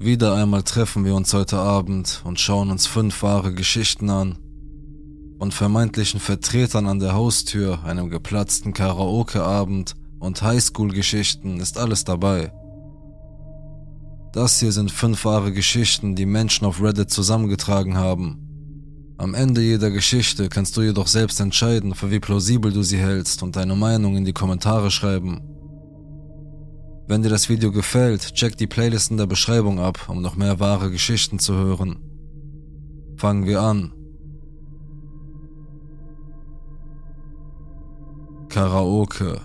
Wieder einmal treffen wir uns heute Abend und schauen uns fünf wahre Geschichten an. Von vermeintlichen Vertretern an der Haustür, einem geplatzten Karaoke-Abend und Highschool-Geschichten ist alles dabei. Das hier sind fünf wahre Geschichten, die Menschen auf Reddit zusammengetragen haben. Am Ende jeder Geschichte kannst du jedoch selbst entscheiden, für wie plausibel du sie hältst und deine Meinung in die Kommentare schreiben. Wenn dir das Video gefällt, check die Playlist in der Beschreibung ab, um noch mehr wahre Geschichten zu hören. Fangen wir an. Karaoke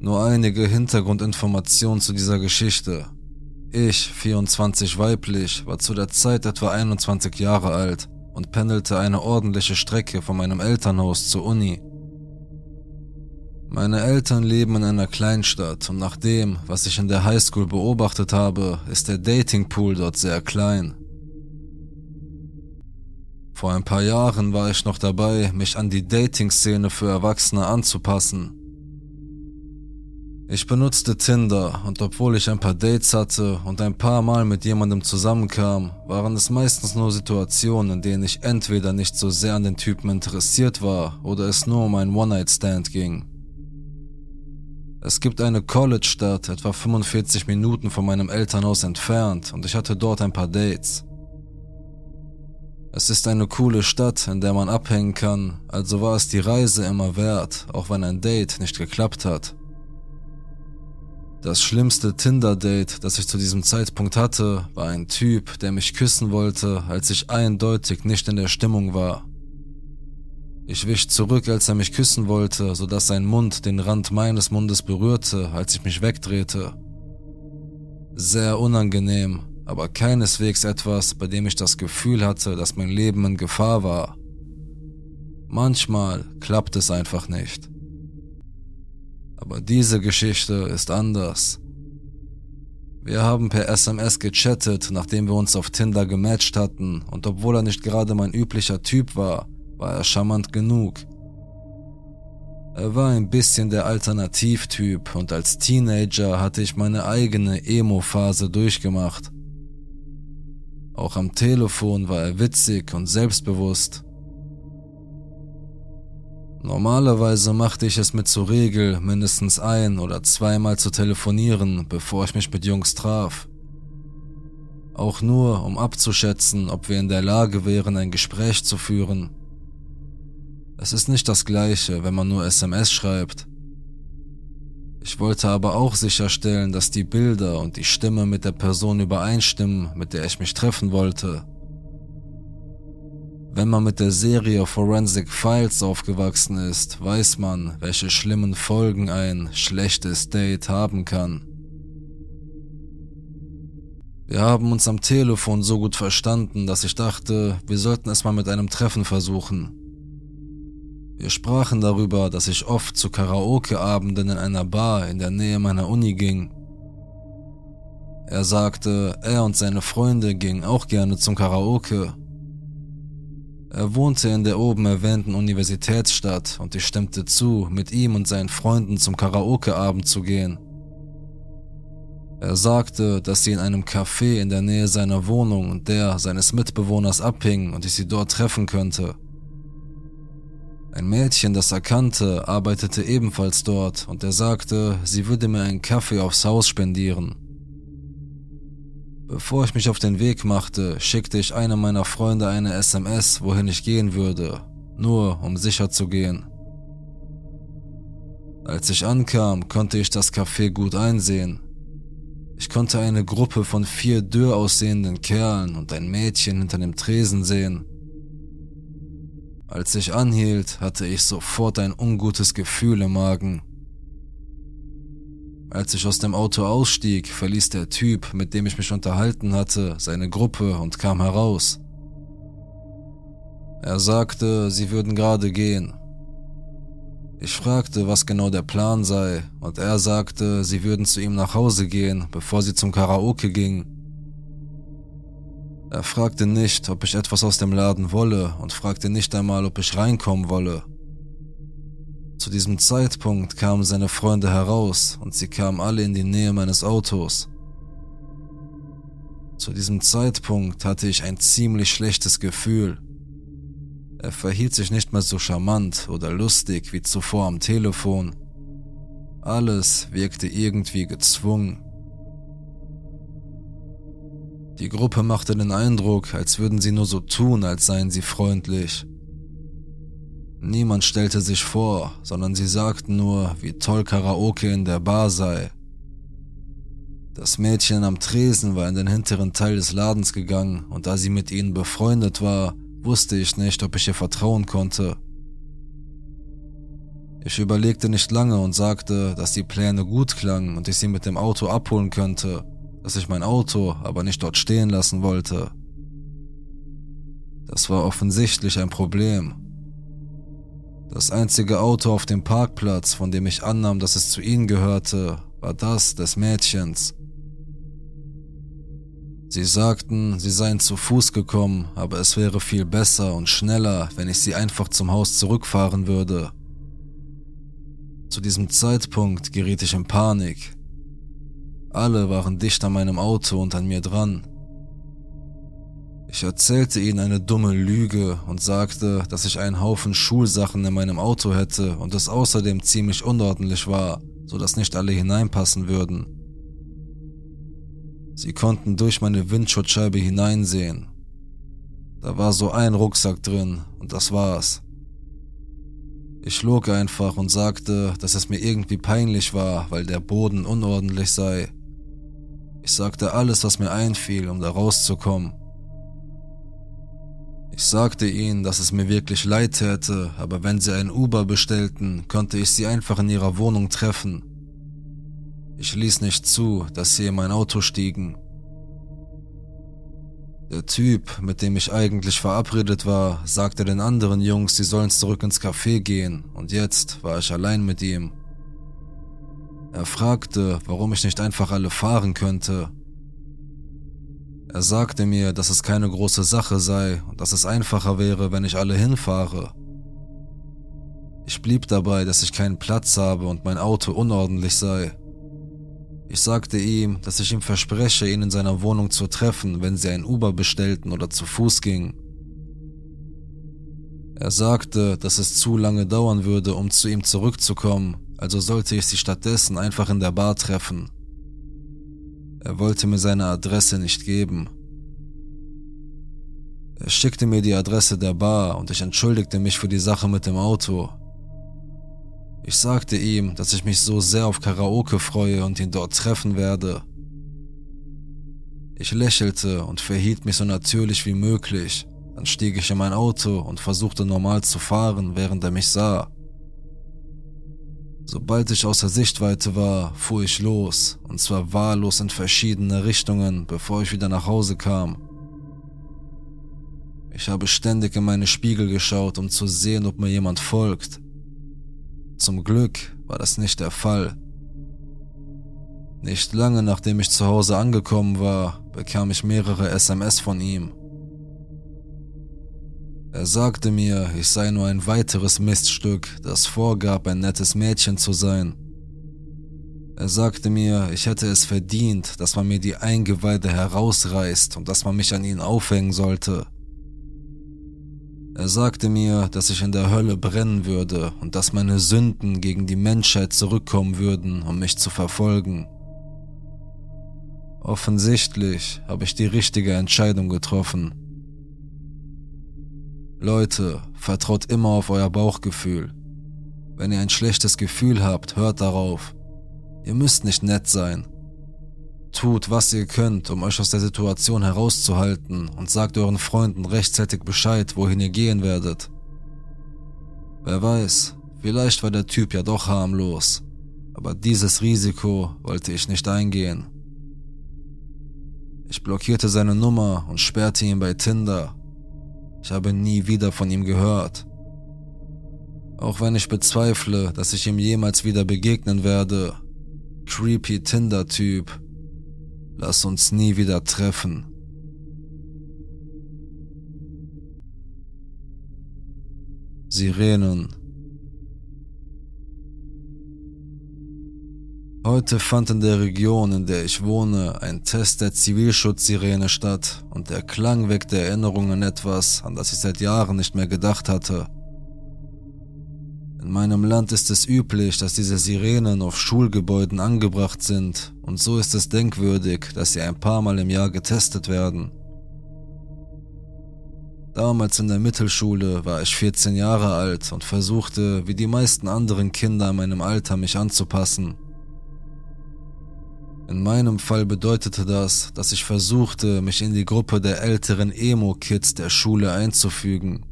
Nur einige Hintergrundinformationen zu dieser Geschichte. Ich, 24 weiblich, war zu der Zeit etwa 21 Jahre alt und pendelte eine ordentliche Strecke von meinem Elternhaus zur Uni. Meine Eltern leben in einer Kleinstadt und nach dem, was ich in der Highschool beobachtet habe, ist der Datingpool dort sehr klein. Vor ein paar Jahren war ich noch dabei, mich an die Dating-Szene für Erwachsene anzupassen. Ich benutzte Tinder und obwohl ich ein paar Dates hatte und ein paar Mal mit jemandem zusammenkam, waren es meistens nur Situationen, in denen ich entweder nicht so sehr an den Typen interessiert war oder es nur um einen One-Night-Stand ging. Es gibt eine College-Stadt etwa 45 Minuten von meinem Elternhaus entfernt und ich hatte dort ein paar Dates. Es ist eine coole Stadt, in der man abhängen kann, also war es die Reise immer wert, auch wenn ein Date nicht geklappt hat. Das schlimmste Tinder-Date, das ich zu diesem Zeitpunkt hatte, war ein Typ, der mich küssen wollte, als ich eindeutig nicht in der Stimmung war. Ich wich zurück, als er mich küssen wollte, sodass sein Mund den Rand meines Mundes berührte, als ich mich wegdrehte. Sehr unangenehm, aber keineswegs etwas, bei dem ich das Gefühl hatte, dass mein Leben in Gefahr war. Manchmal klappt es einfach nicht. Aber diese Geschichte ist anders. Wir haben per SMS gechattet, nachdem wir uns auf Tinder gematcht hatten, und obwohl er nicht gerade mein üblicher Typ war, war er charmant genug. Er war ein bisschen der Alternativtyp und als Teenager hatte ich meine eigene Emo-Phase durchgemacht. Auch am Telefon war er witzig und selbstbewusst. Normalerweise machte ich es mir zur Regel, mindestens ein oder zweimal zu telefonieren, bevor ich mich mit Jungs traf. Auch nur, um abzuschätzen, ob wir in der Lage wären, ein Gespräch zu führen. Es ist nicht das gleiche, wenn man nur SMS schreibt. Ich wollte aber auch sicherstellen, dass die Bilder und die Stimme mit der Person übereinstimmen, mit der ich mich treffen wollte. Wenn man mit der Serie Forensic Files aufgewachsen ist, weiß man, welche schlimmen Folgen ein schlechtes Date haben kann. Wir haben uns am Telefon so gut verstanden, dass ich dachte, wir sollten es mal mit einem Treffen versuchen. Wir sprachen darüber, dass ich oft zu Karaoke-Abenden in einer Bar in der Nähe meiner Uni ging. Er sagte, er und seine Freunde gingen auch gerne zum Karaoke er wohnte in der oben erwähnten Universitätsstadt und ich stimmte zu, mit ihm und seinen Freunden zum Karaoke-Abend zu gehen. Er sagte, dass sie in einem Café in der Nähe seiner Wohnung und der seines Mitbewohners abhingen und ich sie dort treffen könnte. Ein Mädchen, das er kannte, arbeitete ebenfalls dort und er sagte, sie würde mir einen Kaffee aufs Haus spendieren. Bevor ich mich auf den Weg machte, schickte ich einem meiner Freunde eine SMS, wohin ich gehen würde, nur um sicher zu gehen. Als ich ankam, konnte ich das Café gut einsehen. Ich konnte eine Gruppe von vier dürr aussehenden Kerlen und ein Mädchen hinter dem Tresen sehen. Als ich anhielt, hatte ich sofort ein ungutes Gefühl im Magen. Als ich aus dem Auto ausstieg, verließ der Typ, mit dem ich mich unterhalten hatte, seine Gruppe und kam heraus. Er sagte, sie würden gerade gehen. Ich fragte, was genau der Plan sei, und er sagte, sie würden zu ihm nach Hause gehen, bevor sie zum Karaoke gingen. Er fragte nicht, ob ich etwas aus dem Laden wolle und fragte nicht einmal, ob ich reinkommen wolle. Zu diesem Zeitpunkt kamen seine Freunde heraus und sie kamen alle in die Nähe meines Autos. Zu diesem Zeitpunkt hatte ich ein ziemlich schlechtes Gefühl. Er verhielt sich nicht mehr so charmant oder lustig wie zuvor am Telefon. Alles wirkte irgendwie gezwungen. Die Gruppe machte den Eindruck, als würden sie nur so tun, als seien sie freundlich. Niemand stellte sich vor, sondern sie sagten nur, wie toll Karaoke in der Bar sei. Das Mädchen am Tresen war in den hinteren Teil des Ladens gegangen und da sie mit ihnen befreundet war, wusste ich nicht, ob ich ihr vertrauen konnte. Ich überlegte nicht lange und sagte, dass die Pläne gut klangen und ich sie mit dem Auto abholen könnte, dass ich mein Auto aber nicht dort stehen lassen wollte. Das war offensichtlich ein Problem. Das einzige Auto auf dem Parkplatz, von dem ich annahm, dass es zu ihnen gehörte, war das des Mädchens. Sie sagten, sie seien zu Fuß gekommen, aber es wäre viel besser und schneller, wenn ich sie einfach zum Haus zurückfahren würde. Zu diesem Zeitpunkt geriet ich in Panik. Alle waren dicht an meinem Auto und an mir dran. Ich erzählte ihnen eine dumme Lüge und sagte, dass ich einen Haufen Schulsachen in meinem Auto hätte und es außerdem ziemlich unordentlich war, so dass nicht alle hineinpassen würden. Sie konnten durch meine Windschutzscheibe hineinsehen. Da war so ein Rucksack drin und das war's. Ich log einfach und sagte, dass es mir irgendwie peinlich war, weil der Boden unordentlich sei. Ich sagte alles, was mir einfiel, um da rauszukommen. Ich sagte ihnen, dass es mir wirklich leid täte, aber wenn sie ein Uber bestellten, konnte ich sie einfach in ihrer Wohnung treffen. Ich ließ nicht zu, dass sie in mein Auto stiegen. Der Typ, mit dem ich eigentlich verabredet war, sagte den anderen Jungs, sie sollen zurück ins Café gehen, und jetzt war ich allein mit ihm. Er fragte, warum ich nicht einfach alle fahren könnte, er sagte mir, dass es keine große Sache sei und dass es einfacher wäre, wenn ich alle hinfahre. Ich blieb dabei, dass ich keinen Platz habe und mein Auto unordentlich sei. Ich sagte ihm, dass ich ihm verspreche, ihn in seiner Wohnung zu treffen, wenn sie ein Uber bestellten oder zu Fuß gingen. Er sagte, dass es zu lange dauern würde, um zu ihm zurückzukommen, also sollte ich sie stattdessen einfach in der Bar treffen. Er wollte mir seine Adresse nicht geben. Er schickte mir die Adresse der Bar und ich entschuldigte mich für die Sache mit dem Auto. Ich sagte ihm, dass ich mich so sehr auf Karaoke freue und ihn dort treffen werde. Ich lächelte und verhielt mich so natürlich wie möglich. Dann stieg ich in mein Auto und versuchte normal zu fahren, während er mich sah. Sobald ich außer Sichtweite war, fuhr ich los, und zwar wahllos in verschiedene Richtungen, bevor ich wieder nach Hause kam. Ich habe ständig in meine Spiegel geschaut, um zu sehen, ob mir jemand folgt. Zum Glück war das nicht der Fall. Nicht lange nachdem ich zu Hause angekommen war, bekam ich mehrere SMS von ihm. Er sagte mir, ich sei nur ein weiteres Miststück, das vorgab, ein nettes Mädchen zu sein. Er sagte mir, ich hätte es verdient, dass man mir die Eingeweide herausreißt und dass man mich an ihn aufhängen sollte. Er sagte mir, dass ich in der Hölle brennen würde und dass meine Sünden gegen die Menschheit zurückkommen würden, um mich zu verfolgen. Offensichtlich habe ich die richtige Entscheidung getroffen. Leute, vertraut immer auf euer Bauchgefühl. Wenn ihr ein schlechtes Gefühl habt, hört darauf. Ihr müsst nicht nett sein. Tut, was ihr könnt, um euch aus der Situation herauszuhalten und sagt euren Freunden rechtzeitig Bescheid, wohin ihr gehen werdet. Wer weiß, vielleicht war der Typ ja doch harmlos, aber dieses Risiko wollte ich nicht eingehen. Ich blockierte seine Nummer und sperrte ihn bei Tinder ich habe nie wieder von ihm gehört. Auch wenn ich bezweifle, dass ich ihm jemals wieder begegnen werde. Creepy Tinder-Typ. Lass uns nie wieder treffen. Sirenen. Heute fand in der Region, in der ich wohne, ein Test der Zivilschutzsirene statt und der Klang weckte Erinnerungen an etwas, an das ich seit Jahren nicht mehr gedacht hatte. In meinem Land ist es üblich, dass diese Sirenen auf Schulgebäuden angebracht sind und so ist es denkwürdig, dass sie ein paar Mal im Jahr getestet werden. Damals in der Mittelschule war ich 14 Jahre alt und versuchte, wie die meisten anderen Kinder in meinem Alter, mich anzupassen. In meinem Fall bedeutete das, dass ich versuchte, mich in die Gruppe der älteren Emo-Kids der Schule einzufügen.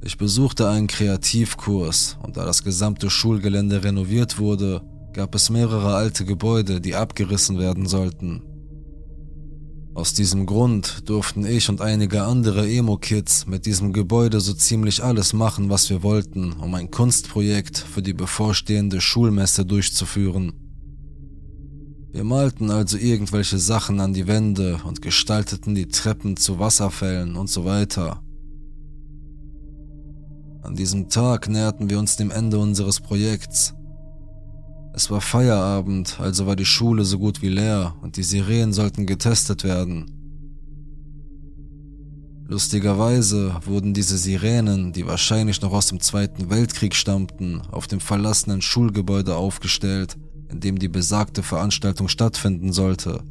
Ich besuchte einen Kreativkurs und da das gesamte Schulgelände renoviert wurde, gab es mehrere alte Gebäude, die abgerissen werden sollten. Aus diesem Grund durften ich und einige andere Emo-Kids mit diesem Gebäude so ziemlich alles machen, was wir wollten, um ein Kunstprojekt für die bevorstehende Schulmesse durchzuführen. Wir malten also irgendwelche Sachen an die Wände und gestalteten die Treppen zu Wasserfällen und so weiter. An diesem Tag näherten wir uns dem Ende unseres Projekts. Es war Feierabend, also war die Schule so gut wie leer und die Sirenen sollten getestet werden. Lustigerweise wurden diese Sirenen, die wahrscheinlich noch aus dem Zweiten Weltkrieg stammten, auf dem verlassenen Schulgebäude aufgestellt in dem die besagte Veranstaltung stattfinden sollte.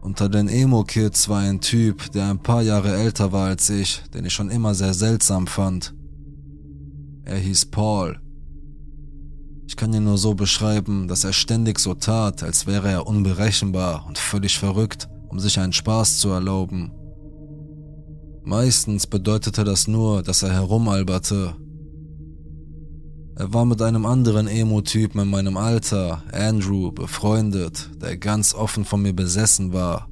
Unter den Emo-Kids war ein Typ, der ein paar Jahre älter war als ich, den ich schon immer sehr seltsam fand. Er hieß Paul. Ich kann ihn nur so beschreiben, dass er ständig so tat, als wäre er unberechenbar und völlig verrückt, um sich einen Spaß zu erlauben. Meistens bedeutete das nur, dass er herumalberte er war mit einem anderen Emo-Typen in meinem Alter, Andrew, befreundet, der ganz offen von mir besessen war.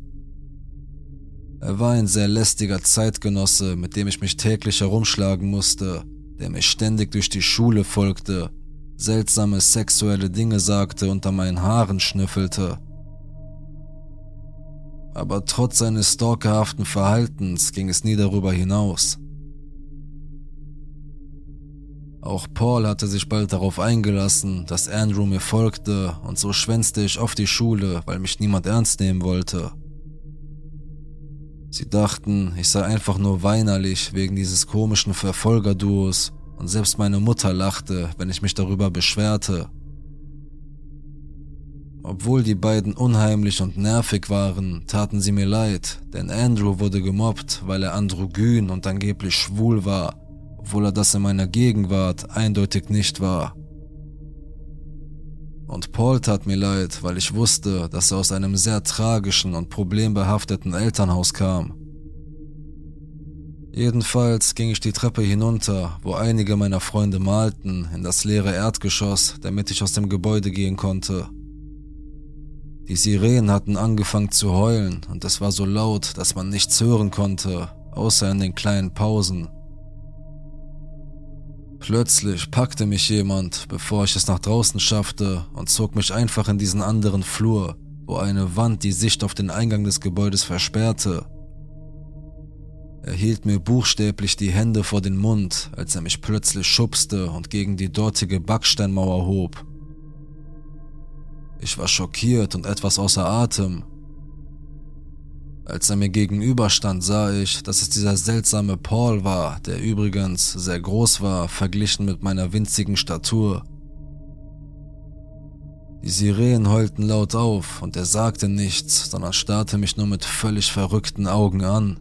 Er war ein sehr lästiger Zeitgenosse, mit dem ich mich täglich herumschlagen musste, der mich ständig durch die Schule folgte, seltsame sexuelle Dinge sagte und an meinen Haaren schnüffelte. Aber trotz seines stalkerhaften Verhaltens ging es nie darüber hinaus. Auch Paul hatte sich bald darauf eingelassen, dass Andrew mir folgte und so schwänzte ich auf die Schule, weil mich niemand ernst nehmen wollte. Sie dachten, ich sei einfach nur weinerlich wegen dieses komischen Verfolgerduos und selbst meine Mutter lachte, wenn ich mich darüber beschwerte. Obwohl die beiden unheimlich und nervig waren, taten sie mir leid, denn Andrew wurde gemobbt, weil er androgyn und angeblich schwul war obwohl er das in meiner Gegenwart eindeutig nicht war. Und Paul tat mir leid, weil ich wusste, dass er aus einem sehr tragischen und problembehafteten Elternhaus kam. Jedenfalls ging ich die Treppe hinunter, wo einige meiner Freunde malten, in das leere Erdgeschoss, damit ich aus dem Gebäude gehen konnte. Die Sirenen hatten angefangen zu heulen und es war so laut, dass man nichts hören konnte, außer in den kleinen Pausen. Plötzlich packte mich jemand, bevor ich es nach draußen schaffte, und zog mich einfach in diesen anderen Flur, wo eine Wand die Sicht auf den Eingang des Gebäudes versperrte. Er hielt mir buchstäblich die Hände vor den Mund, als er mich plötzlich schubste und gegen die dortige Backsteinmauer hob. Ich war schockiert und etwas außer Atem, als er mir gegenüberstand, sah ich, dass es dieser seltsame Paul war, der übrigens sehr groß war, verglichen mit meiner winzigen Statur. Die Sirenen heulten laut auf und er sagte nichts, sondern starrte mich nur mit völlig verrückten Augen an.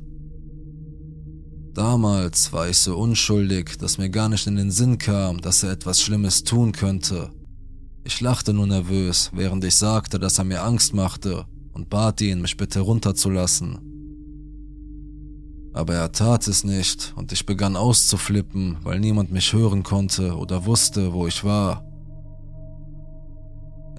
Damals war ich so unschuldig, dass mir gar nicht in den Sinn kam, dass er etwas Schlimmes tun könnte. Ich lachte nur nervös, während ich sagte, dass er mir Angst machte und bat ihn, mich bitte runterzulassen. Aber er tat es nicht und ich begann auszuflippen, weil niemand mich hören konnte oder wusste, wo ich war.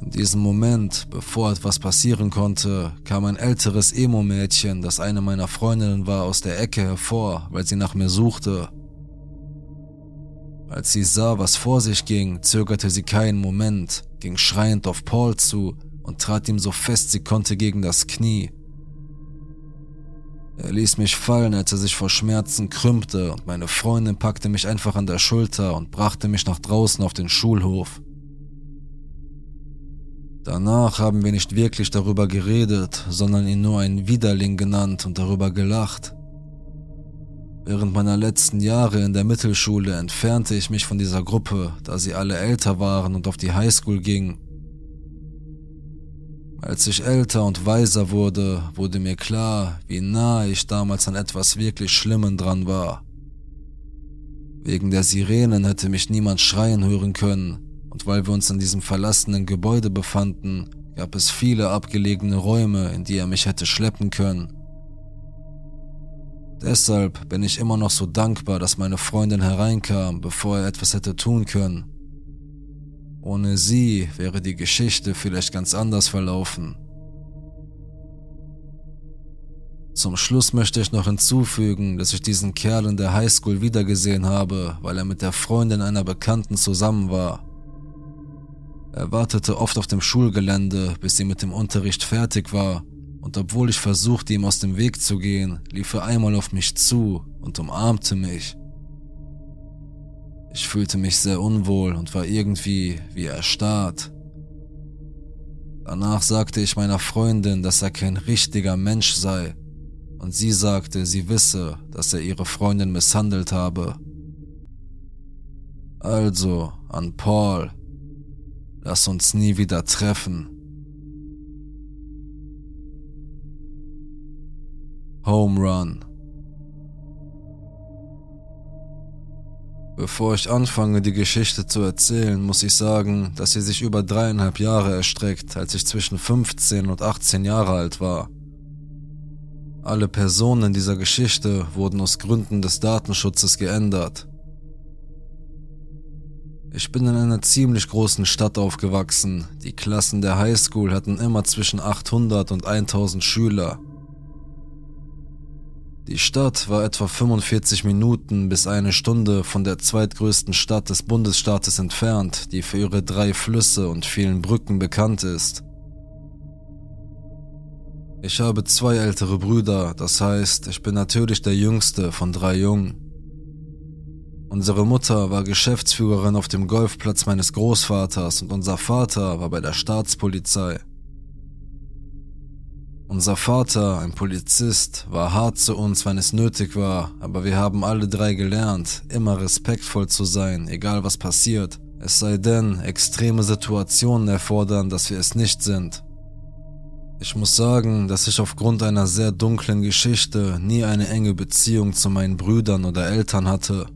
In diesem Moment, bevor etwas passieren konnte, kam ein älteres Emo-Mädchen, das eine meiner Freundinnen war, aus der Ecke hervor, weil sie nach mir suchte. Als sie sah, was vor sich ging, zögerte sie keinen Moment, ging schreiend auf Paul zu und trat ihm so fest sie konnte gegen das Knie. Er ließ mich fallen, als er sich vor Schmerzen krümmte, und meine Freundin packte mich einfach an der Schulter und brachte mich nach draußen auf den Schulhof. Danach haben wir nicht wirklich darüber geredet, sondern ihn nur einen Widerling genannt und darüber gelacht. Während meiner letzten Jahre in der Mittelschule entfernte ich mich von dieser Gruppe, da sie alle älter waren und auf die Highschool gingen. Als ich älter und weiser wurde, wurde mir klar, wie nahe ich damals an etwas wirklich Schlimmem dran war. Wegen der Sirenen hätte mich niemand schreien hören können, und weil wir uns in diesem verlassenen Gebäude befanden, gab es viele abgelegene Räume, in die er mich hätte schleppen können. Deshalb bin ich immer noch so dankbar, dass meine Freundin hereinkam, bevor er etwas hätte tun können. Ohne sie wäre die Geschichte vielleicht ganz anders verlaufen. Zum Schluss möchte ich noch hinzufügen, dass ich diesen Kerl in der Highschool wiedergesehen habe, weil er mit der Freundin einer Bekannten zusammen war. Er wartete oft auf dem Schulgelände, bis sie mit dem Unterricht fertig war und obwohl ich versuchte, ihm aus dem Weg zu gehen, lief er einmal auf mich zu und umarmte mich. Ich fühlte mich sehr unwohl und war irgendwie wie erstarrt. Danach sagte ich meiner Freundin, dass er kein richtiger Mensch sei, und sie sagte, sie wisse, dass er ihre Freundin misshandelt habe. Also, an Paul, lass uns nie wieder treffen. Home Run. Bevor ich anfange, die Geschichte zu erzählen, muss ich sagen, dass sie sich über dreieinhalb Jahre erstreckt, als ich zwischen 15 und 18 Jahre alt war. Alle Personen in dieser Geschichte wurden aus Gründen des Datenschutzes geändert. Ich bin in einer ziemlich großen Stadt aufgewachsen. Die Klassen der Highschool hatten immer zwischen 800 und 1000 Schüler. Die Stadt war etwa 45 Minuten bis eine Stunde von der zweitgrößten Stadt des Bundesstaates entfernt, die für ihre drei Flüsse und vielen Brücken bekannt ist. Ich habe zwei ältere Brüder, das heißt, ich bin natürlich der jüngste von drei Jungen. Unsere Mutter war Geschäftsführerin auf dem Golfplatz meines Großvaters und unser Vater war bei der Staatspolizei. Unser Vater, ein Polizist, war hart zu uns, wenn es nötig war, aber wir haben alle drei gelernt, immer respektvoll zu sein, egal was passiert. Es sei denn, extreme Situationen erfordern, dass wir es nicht sind. Ich muss sagen, dass ich aufgrund einer sehr dunklen Geschichte nie eine enge Beziehung zu meinen Brüdern oder Eltern hatte.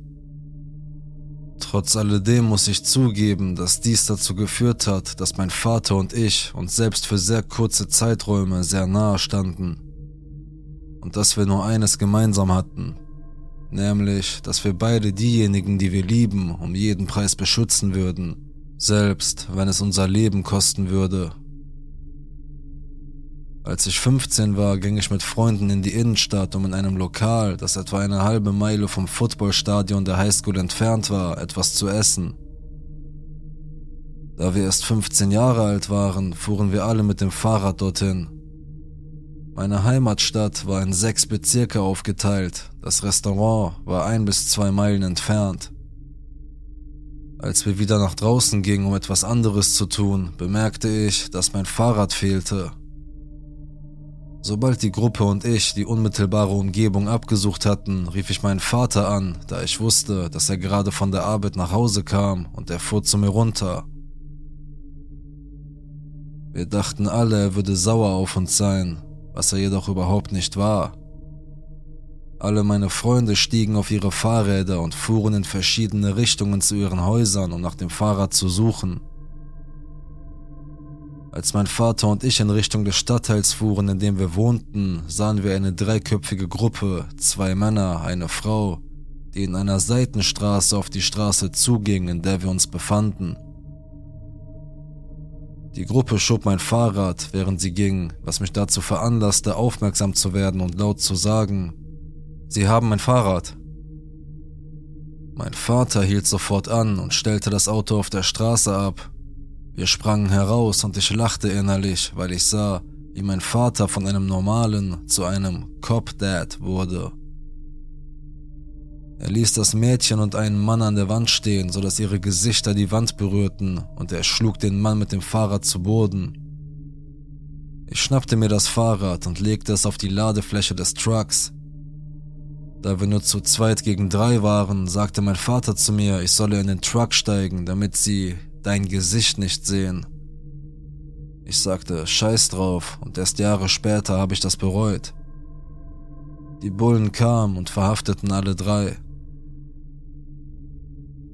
Trotz alledem muss ich zugeben, dass dies dazu geführt hat, dass mein Vater und ich uns selbst für sehr kurze Zeiträume sehr nahe standen. Und dass wir nur eines gemeinsam hatten, nämlich, dass wir beide diejenigen, die wir lieben, um jeden Preis beschützen würden, selbst wenn es unser Leben kosten würde. Als ich 15 war, ging ich mit Freunden in die Innenstadt, um in einem Lokal, das etwa eine halbe Meile vom Footballstadion der Highschool entfernt war, etwas zu essen. Da wir erst 15 Jahre alt waren, fuhren wir alle mit dem Fahrrad dorthin. Meine Heimatstadt war in sechs Bezirke aufgeteilt, das Restaurant war ein bis zwei Meilen entfernt. Als wir wieder nach draußen gingen, um etwas anderes zu tun, bemerkte ich, dass mein Fahrrad fehlte Sobald die Gruppe und ich die unmittelbare Umgebung abgesucht hatten, rief ich meinen Vater an, da ich wusste, dass er gerade von der Arbeit nach Hause kam und er fuhr zu mir runter. Wir dachten alle, er würde sauer auf uns sein, was er jedoch überhaupt nicht war. Alle meine Freunde stiegen auf ihre Fahrräder und fuhren in verschiedene Richtungen zu ihren Häusern, um nach dem Fahrrad zu suchen. Als mein Vater und ich in Richtung des Stadtteils fuhren, in dem wir wohnten, sahen wir eine dreiköpfige Gruppe, zwei Männer, eine Frau, die in einer Seitenstraße auf die Straße zuging, in der wir uns befanden. Die Gruppe schob mein Fahrrad, während sie ging, was mich dazu veranlasste, aufmerksam zu werden und laut zu sagen, Sie haben mein Fahrrad. Mein Vater hielt sofort an und stellte das Auto auf der Straße ab, wir sprangen heraus und ich lachte innerlich, weil ich sah, wie mein Vater von einem normalen zu einem Cop-Dad wurde. Er ließ das Mädchen und einen Mann an der Wand stehen, sodass ihre Gesichter die Wand berührten, und er schlug den Mann mit dem Fahrrad zu Boden. Ich schnappte mir das Fahrrad und legte es auf die Ladefläche des Trucks. Da wir nur zu zweit gegen drei waren, sagte mein Vater zu mir, ich solle in den Truck steigen, damit sie dein Gesicht nicht sehen. Ich sagte, scheiß drauf, und erst Jahre später habe ich das bereut. Die Bullen kamen und verhafteten alle drei.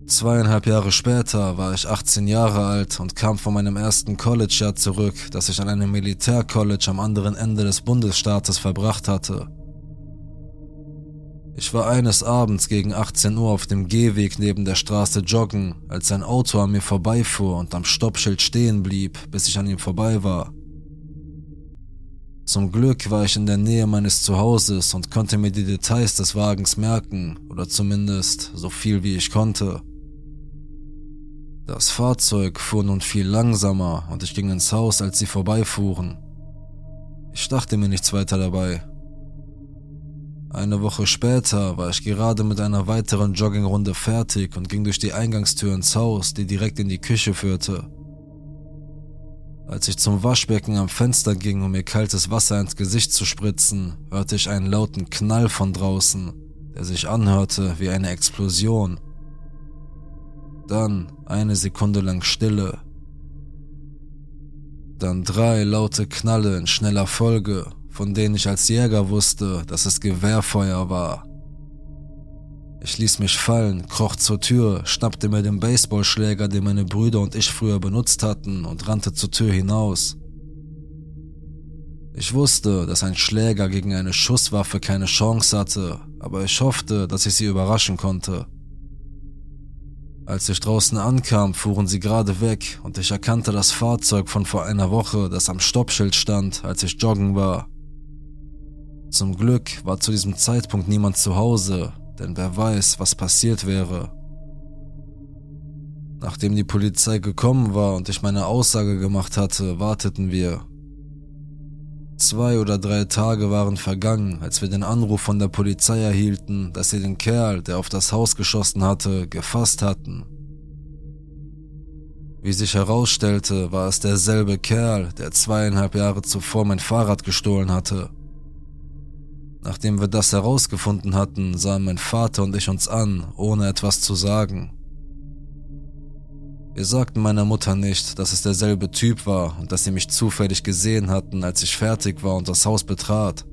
Zweieinhalb Jahre später war ich 18 Jahre alt und kam von meinem ersten College-Jahr zurück, das ich an einem Militärcollege am anderen Ende des Bundesstaates verbracht hatte. Ich war eines Abends gegen 18 Uhr auf dem Gehweg neben der Straße joggen, als ein Auto an mir vorbeifuhr und am Stoppschild stehen blieb, bis ich an ihm vorbei war. Zum Glück war ich in der Nähe meines Zuhauses und konnte mir die Details des Wagens merken, oder zumindest so viel wie ich konnte. Das Fahrzeug fuhr nun viel langsamer und ich ging ins Haus, als sie vorbeifuhren. Ich dachte mir nichts weiter dabei. Eine Woche später war ich gerade mit einer weiteren Joggingrunde fertig und ging durch die Eingangstür ins Haus, die direkt in die Küche führte. Als ich zum Waschbecken am Fenster ging, um mir kaltes Wasser ins Gesicht zu spritzen, hörte ich einen lauten Knall von draußen, der sich anhörte wie eine Explosion. Dann eine Sekunde lang Stille. Dann drei laute Knalle in schneller Folge, von denen ich als Jäger wusste, dass es Gewehrfeuer war. Ich ließ mich fallen, kroch zur Tür, schnappte mir den Baseballschläger, den meine Brüder und ich früher benutzt hatten, und rannte zur Tür hinaus. Ich wusste, dass ein Schläger gegen eine Schusswaffe keine Chance hatte, aber ich hoffte, dass ich sie überraschen konnte. Als ich draußen ankam, fuhren sie gerade weg und ich erkannte das Fahrzeug von vor einer Woche, das am Stoppschild stand, als ich joggen war. Zum Glück war zu diesem Zeitpunkt niemand zu Hause, denn wer weiß, was passiert wäre. Nachdem die Polizei gekommen war und ich meine Aussage gemacht hatte, warteten wir. Zwei oder drei Tage waren vergangen, als wir den Anruf von der Polizei erhielten, dass sie den Kerl, der auf das Haus geschossen hatte, gefasst hatten. Wie sich herausstellte, war es derselbe Kerl, der zweieinhalb Jahre zuvor mein Fahrrad gestohlen hatte. Nachdem wir das herausgefunden hatten, sahen mein Vater und ich uns an, ohne etwas zu sagen. Wir sagten meiner Mutter nicht, dass es derselbe Typ war und dass sie mich zufällig gesehen hatten, als ich fertig war und das Haus betrat.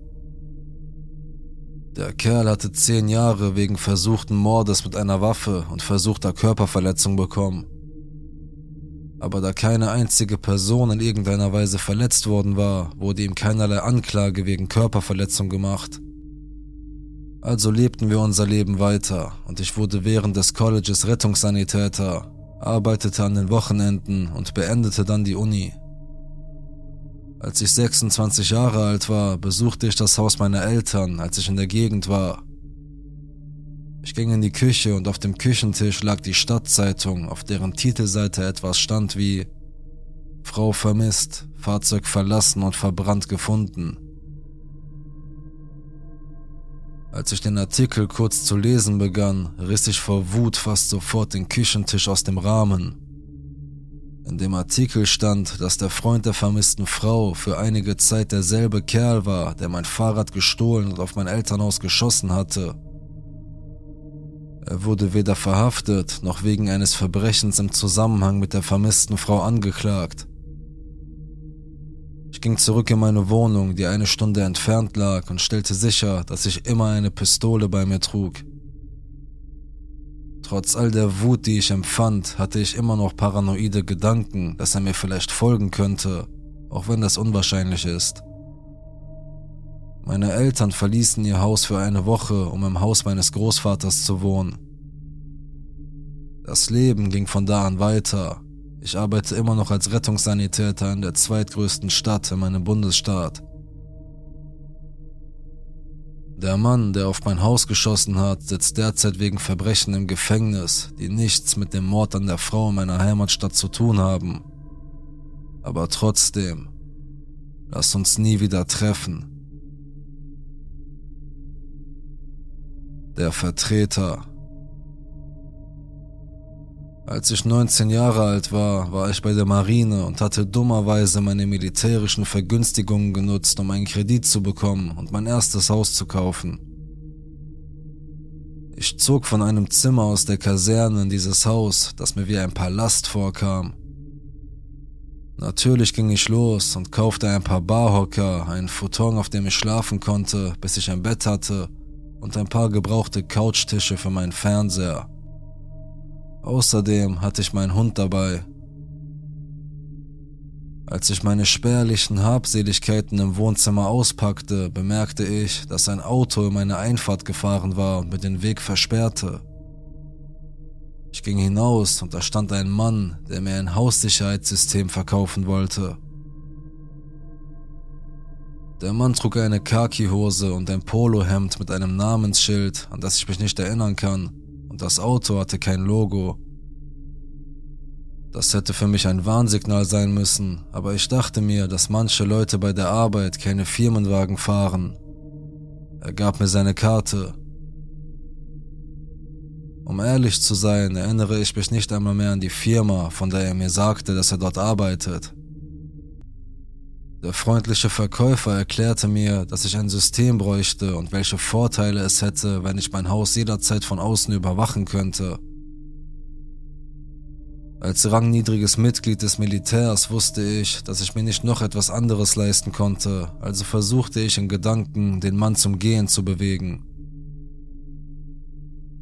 Der Kerl hatte zehn Jahre wegen versuchten Mordes mit einer Waffe und versuchter Körperverletzung bekommen. Aber da keine einzige Person in irgendeiner Weise verletzt worden war, wurde ihm keinerlei Anklage wegen Körperverletzung gemacht. Also lebten wir unser Leben weiter und ich wurde während des Colleges Rettungssanitäter arbeitete an den Wochenenden und beendete dann die Uni. Als ich 26 Jahre alt war, besuchte ich das Haus meiner Eltern, als ich in der Gegend war. Ich ging in die Küche und auf dem Küchentisch lag die Stadtzeitung, auf deren Titelseite etwas stand wie Frau vermisst, Fahrzeug verlassen und verbrannt gefunden. Als ich den Artikel kurz zu lesen begann, riss ich vor Wut fast sofort den Küchentisch aus dem Rahmen. In dem Artikel stand, dass der Freund der vermissten Frau für einige Zeit derselbe Kerl war, der mein Fahrrad gestohlen und auf mein Elternhaus geschossen hatte. Er wurde weder verhaftet noch wegen eines Verbrechens im Zusammenhang mit der vermissten Frau angeklagt. Ich ging zurück in meine Wohnung, die eine Stunde entfernt lag, und stellte sicher, dass ich immer eine Pistole bei mir trug. Trotz all der Wut, die ich empfand, hatte ich immer noch paranoide Gedanken, dass er mir vielleicht folgen könnte, auch wenn das unwahrscheinlich ist. Meine Eltern verließen ihr Haus für eine Woche, um im Haus meines Großvaters zu wohnen. Das Leben ging von da an weiter, ich arbeite immer noch als Rettungssanitäter in der zweitgrößten Stadt in meinem Bundesstaat. Der Mann, der auf mein Haus geschossen hat, sitzt derzeit wegen Verbrechen im Gefängnis, die nichts mit dem Mord an der Frau in meiner Heimatstadt zu tun haben. Aber trotzdem, lass uns nie wieder treffen. Der Vertreter Als ich 19 Jahre alt war, war ich bei der Marine und hatte dummerweise meine militärischen Vergünstigungen genutzt, um einen Kredit zu bekommen und mein erstes Haus zu kaufen. Ich zog von einem Zimmer aus der Kaserne in dieses Haus, das mir wie ein Palast vorkam. Natürlich ging ich los und kaufte ein paar Barhocker, einen Futon, auf dem ich schlafen konnte, bis ich ein Bett hatte, und ein paar gebrauchte Couchtische für meinen Fernseher. Außerdem hatte ich meinen Hund dabei. Als ich meine spärlichen Habseligkeiten im Wohnzimmer auspackte, bemerkte ich, dass ein Auto in meine Einfahrt gefahren war und mir den Weg versperrte. Ich ging hinaus und da stand ein Mann, der mir ein Haussicherheitssystem verkaufen wollte. Der Mann trug eine Khaki-Hose und ein Polohemd mit einem Namensschild, an das ich mich nicht erinnern kann, und das Auto hatte kein Logo. Das hätte für mich ein Warnsignal sein müssen, aber ich dachte mir, dass manche Leute bei der Arbeit keine Firmenwagen fahren. Er gab mir seine Karte. Um ehrlich zu sein, erinnere ich mich nicht einmal mehr an die Firma, von der er mir sagte, dass er dort arbeitet. Der freundliche Verkäufer erklärte mir, dass ich ein System bräuchte und welche Vorteile es hätte, wenn ich mein Haus jederzeit von außen überwachen könnte. Als rangniedriges Mitglied des Militärs wusste ich, dass ich mir nicht noch etwas anderes leisten konnte, also versuchte ich in Gedanken, den Mann zum Gehen zu bewegen.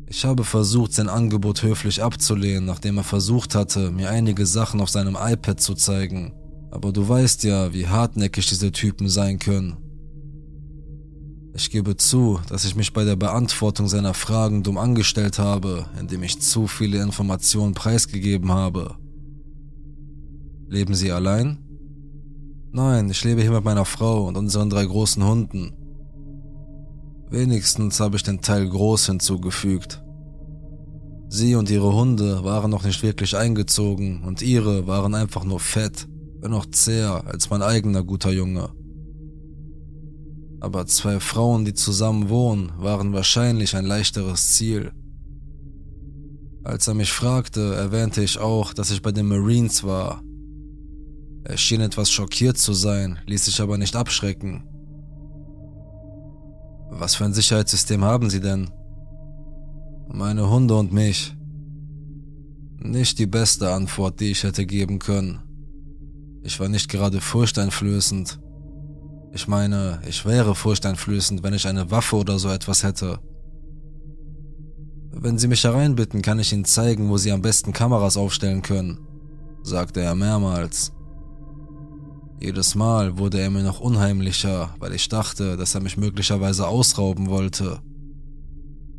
Ich habe versucht, sein Angebot höflich abzulehnen, nachdem er versucht hatte, mir einige Sachen auf seinem iPad zu zeigen. Aber du weißt ja, wie hartnäckig diese Typen sein können. Ich gebe zu, dass ich mich bei der Beantwortung seiner Fragen dumm angestellt habe, indem ich zu viele Informationen preisgegeben habe. Leben Sie allein? Nein, ich lebe hier mit meiner Frau und unseren drei großen Hunden. Wenigstens habe ich den Teil groß hinzugefügt. Sie und ihre Hunde waren noch nicht wirklich eingezogen und ihre waren einfach nur fett, auch zäher als mein eigener guter Junge. Aber zwei Frauen, die zusammen wohnen, waren wahrscheinlich ein leichteres Ziel. Als er mich fragte, erwähnte ich auch, dass ich bei den Marines war. Er schien etwas schockiert zu sein, ließ sich aber nicht abschrecken. Was für ein Sicherheitssystem haben Sie denn? Meine Hunde und mich. Nicht die beste Antwort, die ich hätte geben können. Ich war nicht gerade furchteinflößend. Ich meine, ich wäre furchteinflößend, wenn ich eine Waffe oder so etwas hätte. Wenn Sie mich hereinbitten, kann ich Ihnen zeigen, wo Sie am besten Kameras aufstellen können, sagte er mehrmals. Jedes Mal wurde er mir noch unheimlicher, weil ich dachte, dass er mich möglicherweise ausrauben wollte.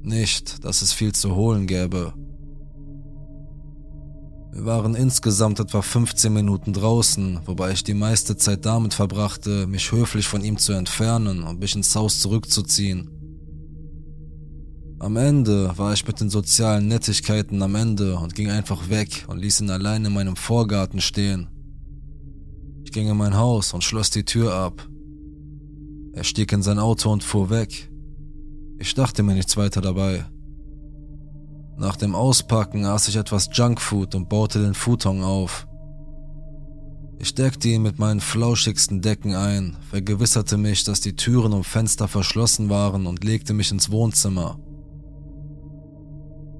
Nicht, dass es viel zu holen gäbe. Wir waren insgesamt etwa 15 Minuten draußen, wobei ich die meiste Zeit damit verbrachte, mich höflich von ihm zu entfernen und mich ins Haus zurückzuziehen. Am Ende war ich mit den sozialen Nettigkeiten am Ende und ging einfach weg und ließ ihn allein in meinem Vorgarten stehen. Ich ging in mein Haus und schloss die Tür ab. Er stieg in sein Auto und fuhr weg. Ich dachte mir nichts weiter dabei. Nach dem Auspacken aß ich etwas Junkfood und baute den Futon auf. Ich deckte ihn mit meinen flauschigsten Decken ein, vergewisserte mich, dass die Türen und Fenster verschlossen waren und legte mich ins Wohnzimmer.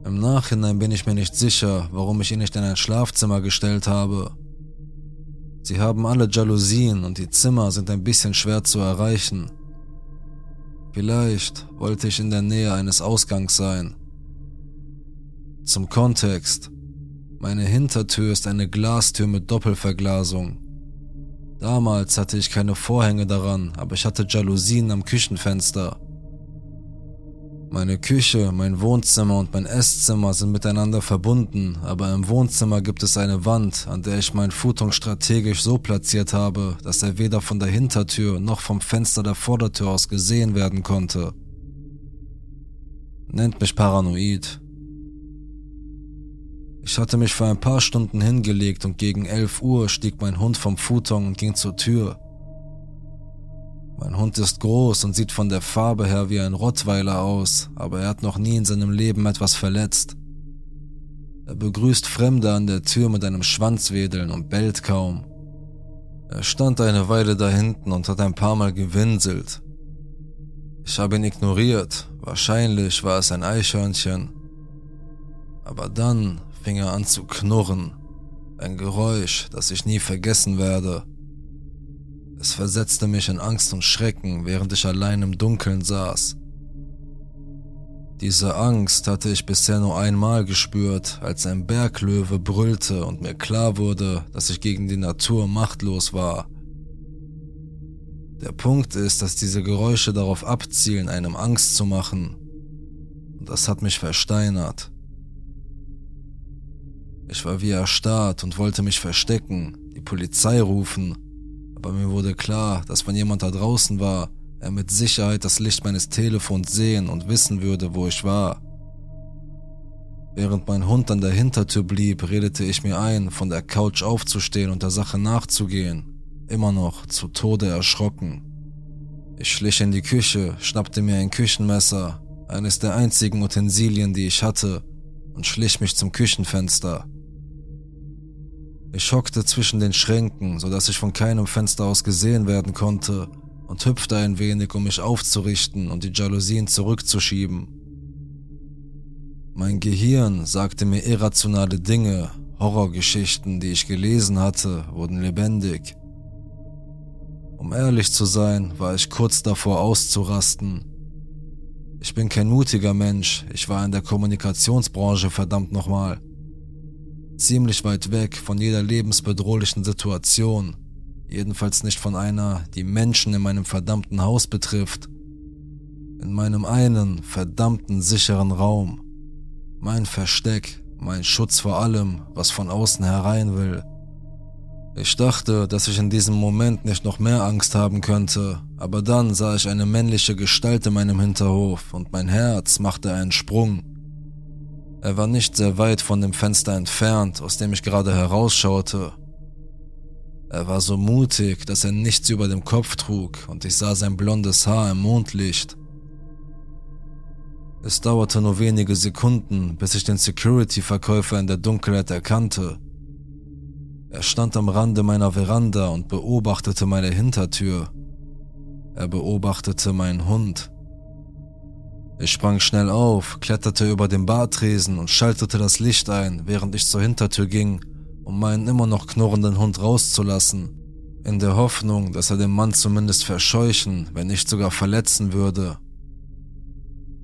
Im Nachhinein bin ich mir nicht sicher, warum ich ihn nicht in ein Schlafzimmer gestellt habe. Sie haben alle Jalousien und die Zimmer sind ein bisschen schwer zu erreichen. Vielleicht wollte ich in der Nähe eines Ausgangs sein. Zum Kontext. Meine Hintertür ist eine Glastür mit Doppelverglasung. Damals hatte ich keine Vorhänge daran, aber ich hatte Jalousien am Küchenfenster. Meine Küche, mein Wohnzimmer und mein Esszimmer sind miteinander verbunden, aber im Wohnzimmer gibt es eine Wand, an der ich meinen Futon strategisch so platziert habe, dass er weder von der Hintertür noch vom Fenster der Vordertür aus gesehen werden konnte. Nennt mich paranoid. Ich hatte mich für ein paar Stunden hingelegt und gegen 11 Uhr stieg mein Hund vom Futon und ging zur Tür. Mein Hund ist groß und sieht von der Farbe her wie ein Rottweiler aus, aber er hat noch nie in seinem Leben etwas verletzt. Er begrüßt Fremde an der Tür mit einem Schwanzwedeln und bellt kaum. Er stand eine Weile da hinten und hat ein paar Mal gewinselt. Ich habe ihn ignoriert, wahrscheinlich war es ein Eichhörnchen. Aber dann fing er an zu knurren, ein Geräusch, das ich nie vergessen werde. Es versetzte mich in Angst und Schrecken, während ich allein im Dunkeln saß. Diese Angst hatte ich bisher nur einmal gespürt, als ein Berglöwe brüllte und mir klar wurde, dass ich gegen die Natur machtlos war. Der Punkt ist, dass diese Geräusche darauf abzielen, einem Angst zu machen. Und das hat mich versteinert. Ich war wie erstarrt und wollte mich verstecken, die Polizei rufen, aber mir wurde klar, dass wenn jemand da draußen war, er mit Sicherheit das Licht meines Telefons sehen und wissen würde, wo ich war. Während mein Hund an der Hintertür blieb, redete ich mir ein, von der Couch aufzustehen und der Sache nachzugehen, immer noch zu Tode erschrocken. Ich schlich in die Küche, schnappte mir ein Küchenmesser, eines der einzigen Utensilien, die ich hatte, und schlich mich zum Küchenfenster. Ich hockte zwischen den Schränken, so dass ich von keinem Fenster aus gesehen werden konnte, und hüpfte ein wenig, um mich aufzurichten und die Jalousien zurückzuschieben. Mein Gehirn sagte mir irrationale Dinge, Horrorgeschichten, die ich gelesen hatte, wurden lebendig. Um ehrlich zu sein, war ich kurz davor auszurasten. Ich bin kein mutiger Mensch, ich war in der Kommunikationsbranche verdammt nochmal ziemlich weit weg von jeder lebensbedrohlichen Situation, jedenfalls nicht von einer, die Menschen in meinem verdammten Haus betrifft. In meinem einen verdammten sicheren Raum. Mein Versteck, mein Schutz vor allem, was von außen herein will. Ich dachte, dass ich in diesem Moment nicht noch mehr Angst haben könnte, aber dann sah ich eine männliche Gestalt in meinem Hinterhof und mein Herz machte einen Sprung. Er war nicht sehr weit von dem Fenster entfernt, aus dem ich gerade herausschaute. Er war so mutig, dass er nichts über dem Kopf trug und ich sah sein blondes Haar im Mondlicht. Es dauerte nur wenige Sekunden, bis ich den Security-Verkäufer in der Dunkelheit erkannte. Er stand am Rande meiner Veranda und beobachtete meine Hintertür. Er beobachtete meinen Hund. Ich sprang schnell auf, kletterte über den Bartresen und schaltete das Licht ein, während ich zur Hintertür ging, um meinen immer noch knurrenden Hund rauszulassen, in der Hoffnung, dass er den Mann zumindest verscheuchen, wenn nicht sogar verletzen würde.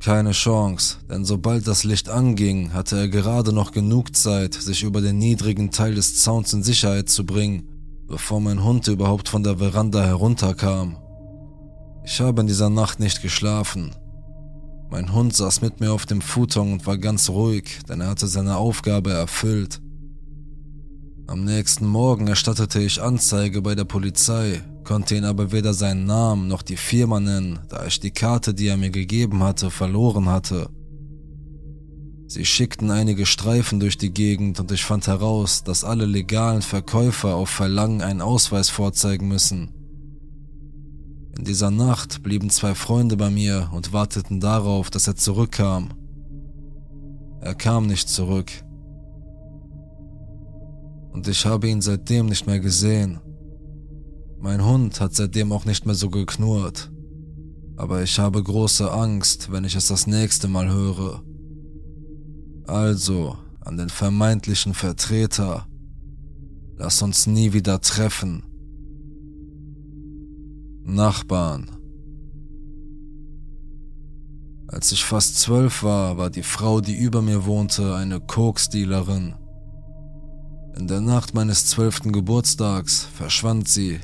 Keine Chance, denn sobald das Licht anging, hatte er gerade noch genug Zeit, sich über den niedrigen Teil des Zauns in Sicherheit zu bringen, bevor mein Hund überhaupt von der Veranda herunterkam. Ich habe in dieser Nacht nicht geschlafen, mein Hund saß mit mir auf dem Futon und war ganz ruhig, denn er hatte seine Aufgabe erfüllt. Am nächsten Morgen erstattete ich Anzeige bei der Polizei, konnte ihn aber weder seinen Namen noch die Firma nennen, da ich die Karte, die er mir gegeben hatte, verloren hatte. Sie schickten einige Streifen durch die Gegend und ich fand heraus, dass alle legalen Verkäufer auf Verlangen einen Ausweis vorzeigen müssen. In dieser Nacht blieben zwei Freunde bei mir und warteten darauf, dass er zurückkam. Er kam nicht zurück. Und ich habe ihn seitdem nicht mehr gesehen. Mein Hund hat seitdem auch nicht mehr so geknurrt. Aber ich habe große Angst, wenn ich es das nächste Mal höre. Also, an den vermeintlichen Vertreter. Lass uns nie wieder treffen. Nachbarn. Als ich fast zwölf war, war die Frau, die über mir wohnte, eine Koksdealerin. In der Nacht meines zwölften Geburtstags verschwand sie.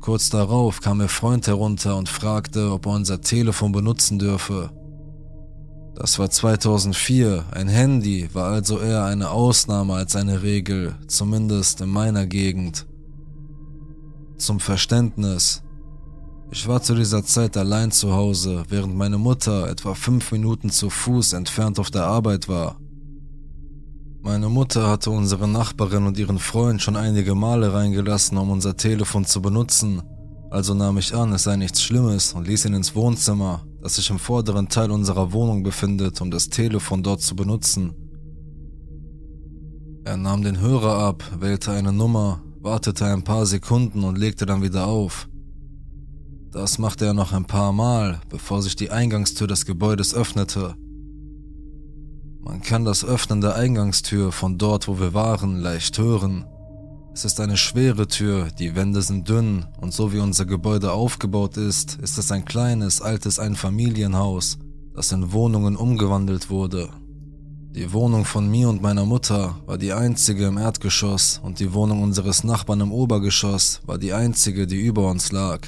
Kurz darauf kam ihr Freund herunter und fragte, ob er unser Telefon benutzen dürfe. Das war 2004, ein Handy war also eher eine Ausnahme als eine Regel, zumindest in meiner Gegend. Zum Verständnis. Ich war zu dieser Zeit allein zu Hause, während meine Mutter etwa fünf Minuten zu Fuß entfernt auf der Arbeit war. Meine Mutter hatte unsere Nachbarin und ihren Freund schon einige Male reingelassen, um unser Telefon zu benutzen, also nahm ich an, es sei nichts Schlimmes und ließ ihn ins Wohnzimmer, das sich im vorderen Teil unserer Wohnung befindet, um das Telefon dort zu benutzen. Er nahm den Hörer ab, wählte eine Nummer, wartete ein paar Sekunden und legte dann wieder auf. Das machte er noch ein paar Mal, bevor sich die Eingangstür des Gebäudes öffnete. Man kann das Öffnen der Eingangstür von dort, wo wir waren, leicht hören. Es ist eine schwere Tür, die Wände sind dünn und so wie unser Gebäude aufgebaut ist, ist es ein kleines, altes Einfamilienhaus, das in Wohnungen umgewandelt wurde. Die Wohnung von mir und meiner Mutter war die einzige im Erdgeschoss und die Wohnung unseres Nachbarn im Obergeschoss war die einzige, die über uns lag.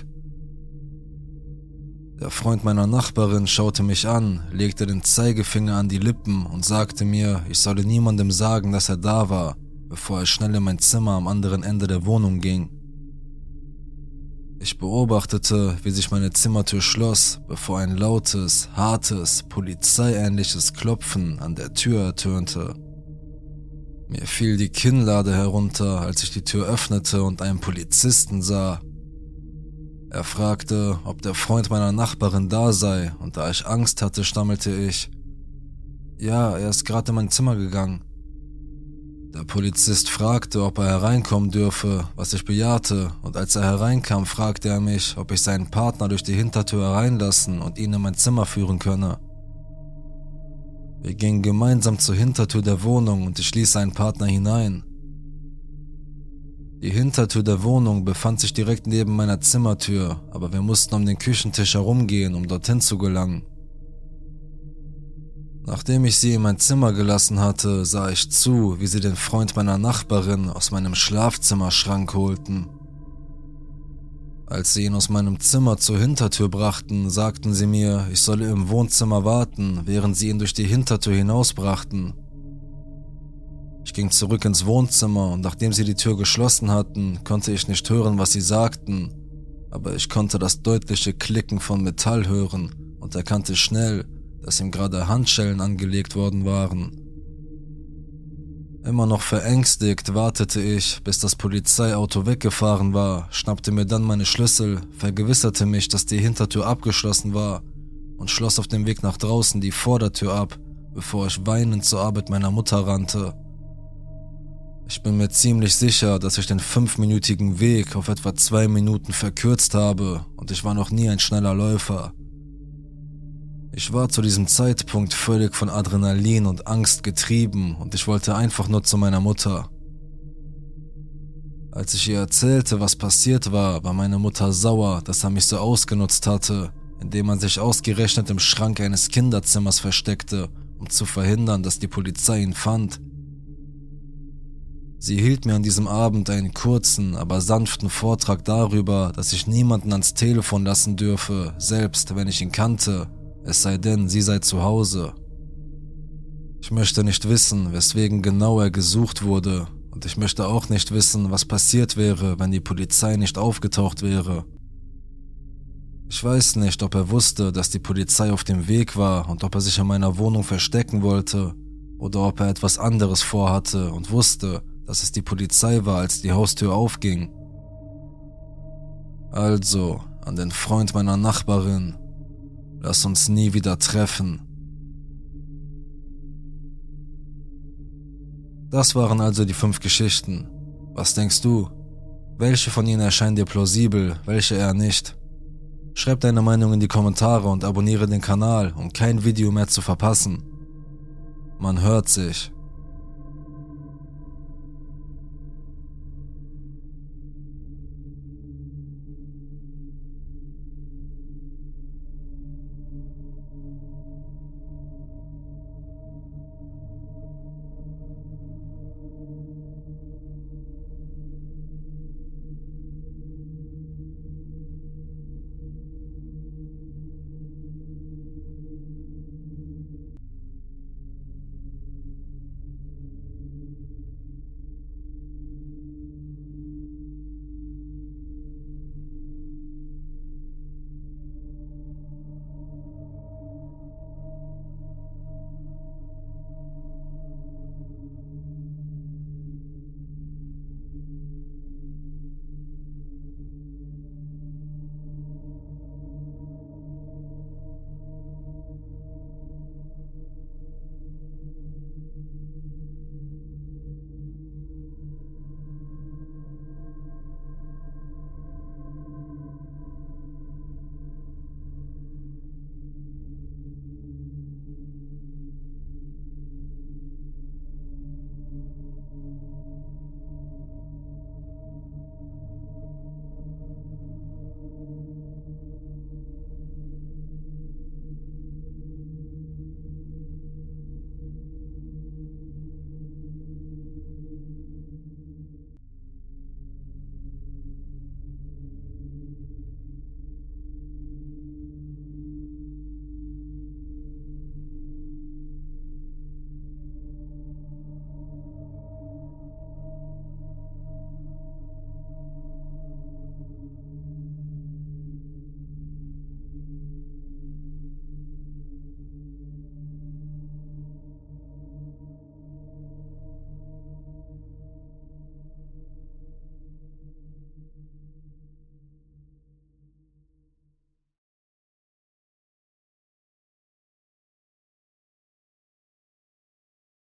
Der Freund meiner Nachbarin schaute mich an, legte den Zeigefinger an die Lippen und sagte mir, ich solle niemandem sagen, dass er da war, bevor er schnell in mein Zimmer am anderen Ende der Wohnung ging. Ich beobachtete, wie sich meine Zimmertür schloss, bevor ein lautes, hartes, polizeiähnliches Klopfen an der Tür ertönte. Mir fiel die Kinnlade herunter, als ich die Tür öffnete und einen Polizisten sah. Er fragte, ob der Freund meiner Nachbarin da sei, und da ich Angst hatte, stammelte ich. Ja, er ist gerade in mein Zimmer gegangen. Der Polizist fragte, ob er hereinkommen dürfe, was ich bejahte, und als er hereinkam, fragte er mich, ob ich seinen Partner durch die Hintertür hereinlassen und ihn in mein Zimmer führen könne. Wir gingen gemeinsam zur Hintertür der Wohnung und ich ließ seinen Partner hinein. Die Hintertür der Wohnung befand sich direkt neben meiner Zimmertür, aber wir mussten um den Küchentisch herumgehen, um dorthin zu gelangen. Nachdem ich sie in mein Zimmer gelassen hatte, sah ich zu, wie sie den Freund meiner Nachbarin aus meinem Schlafzimmerschrank holten. Als sie ihn aus meinem Zimmer zur Hintertür brachten, sagten sie mir, ich solle im Wohnzimmer warten, während sie ihn durch die Hintertür hinausbrachten. Ich ging zurück ins Wohnzimmer und nachdem sie die Tür geschlossen hatten, konnte ich nicht hören, was sie sagten, aber ich konnte das deutliche Klicken von Metall hören und erkannte schnell, dass ihm gerade Handschellen angelegt worden waren. Immer noch verängstigt wartete ich, bis das Polizeiauto weggefahren war, schnappte mir dann meine Schlüssel, vergewisserte mich, dass die Hintertür abgeschlossen war und schloss auf dem Weg nach draußen die Vordertür ab, bevor ich weinend zur Arbeit meiner Mutter rannte. Ich bin mir ziemlich sicher, dass ich den fünfminütigen Weg auf etwa zwei Minuten verkürzt habe und ich war noch nie ein schneller Läufer. Ich war zu diesem Zeitpunkt völlig von Adrenalin und Angst getrieben und ich wollte einfach nur zu meiner Mutter. Als ich ihr erzählte, was passiert war, war meine Mutter sauer, dass er mich so ausgenutzt hatte, indem man sich ausgerechnet im Schrank eines Kinderzimmers versteckte, um zu verhindern, dass die Polizei ihn fand. Sie hielt mir an diesem Abend einen kurzen, aber sanften Vortrag darüber, dass ich niemanden ans Telefon lassen dürfe, selbst wenn ich ihn kannte, es sei denn, sie sei zu Hause. Ich möchte nicht wissen, weswegen genau er gesucht wurde, und ich möchte auch nicht wissen, was passiert wäre, wenn die Polizei nicht aufgetaucht wäre. Ich weiß nicht, ob er wusste, dass die Polizei auf dem Weg war und ob er sich in meiner Wohnung verstecken wollte, oder ob er etwas anderes vorhatte und wusste, dass es die Polizei war, als die Haustür aufging. Also, an den Freund meiner Nachbarin, Lass uns nie wieder treffen. Das waren also die fünf Geschichten. Was denkst du? Welche von ihnen erscheinen dir plausibel, welche eher nicht? Schreib deine Meinung in die Kommentare und abonniere den Kanal, um kein Video mehr zu verpassen. Man hört sich.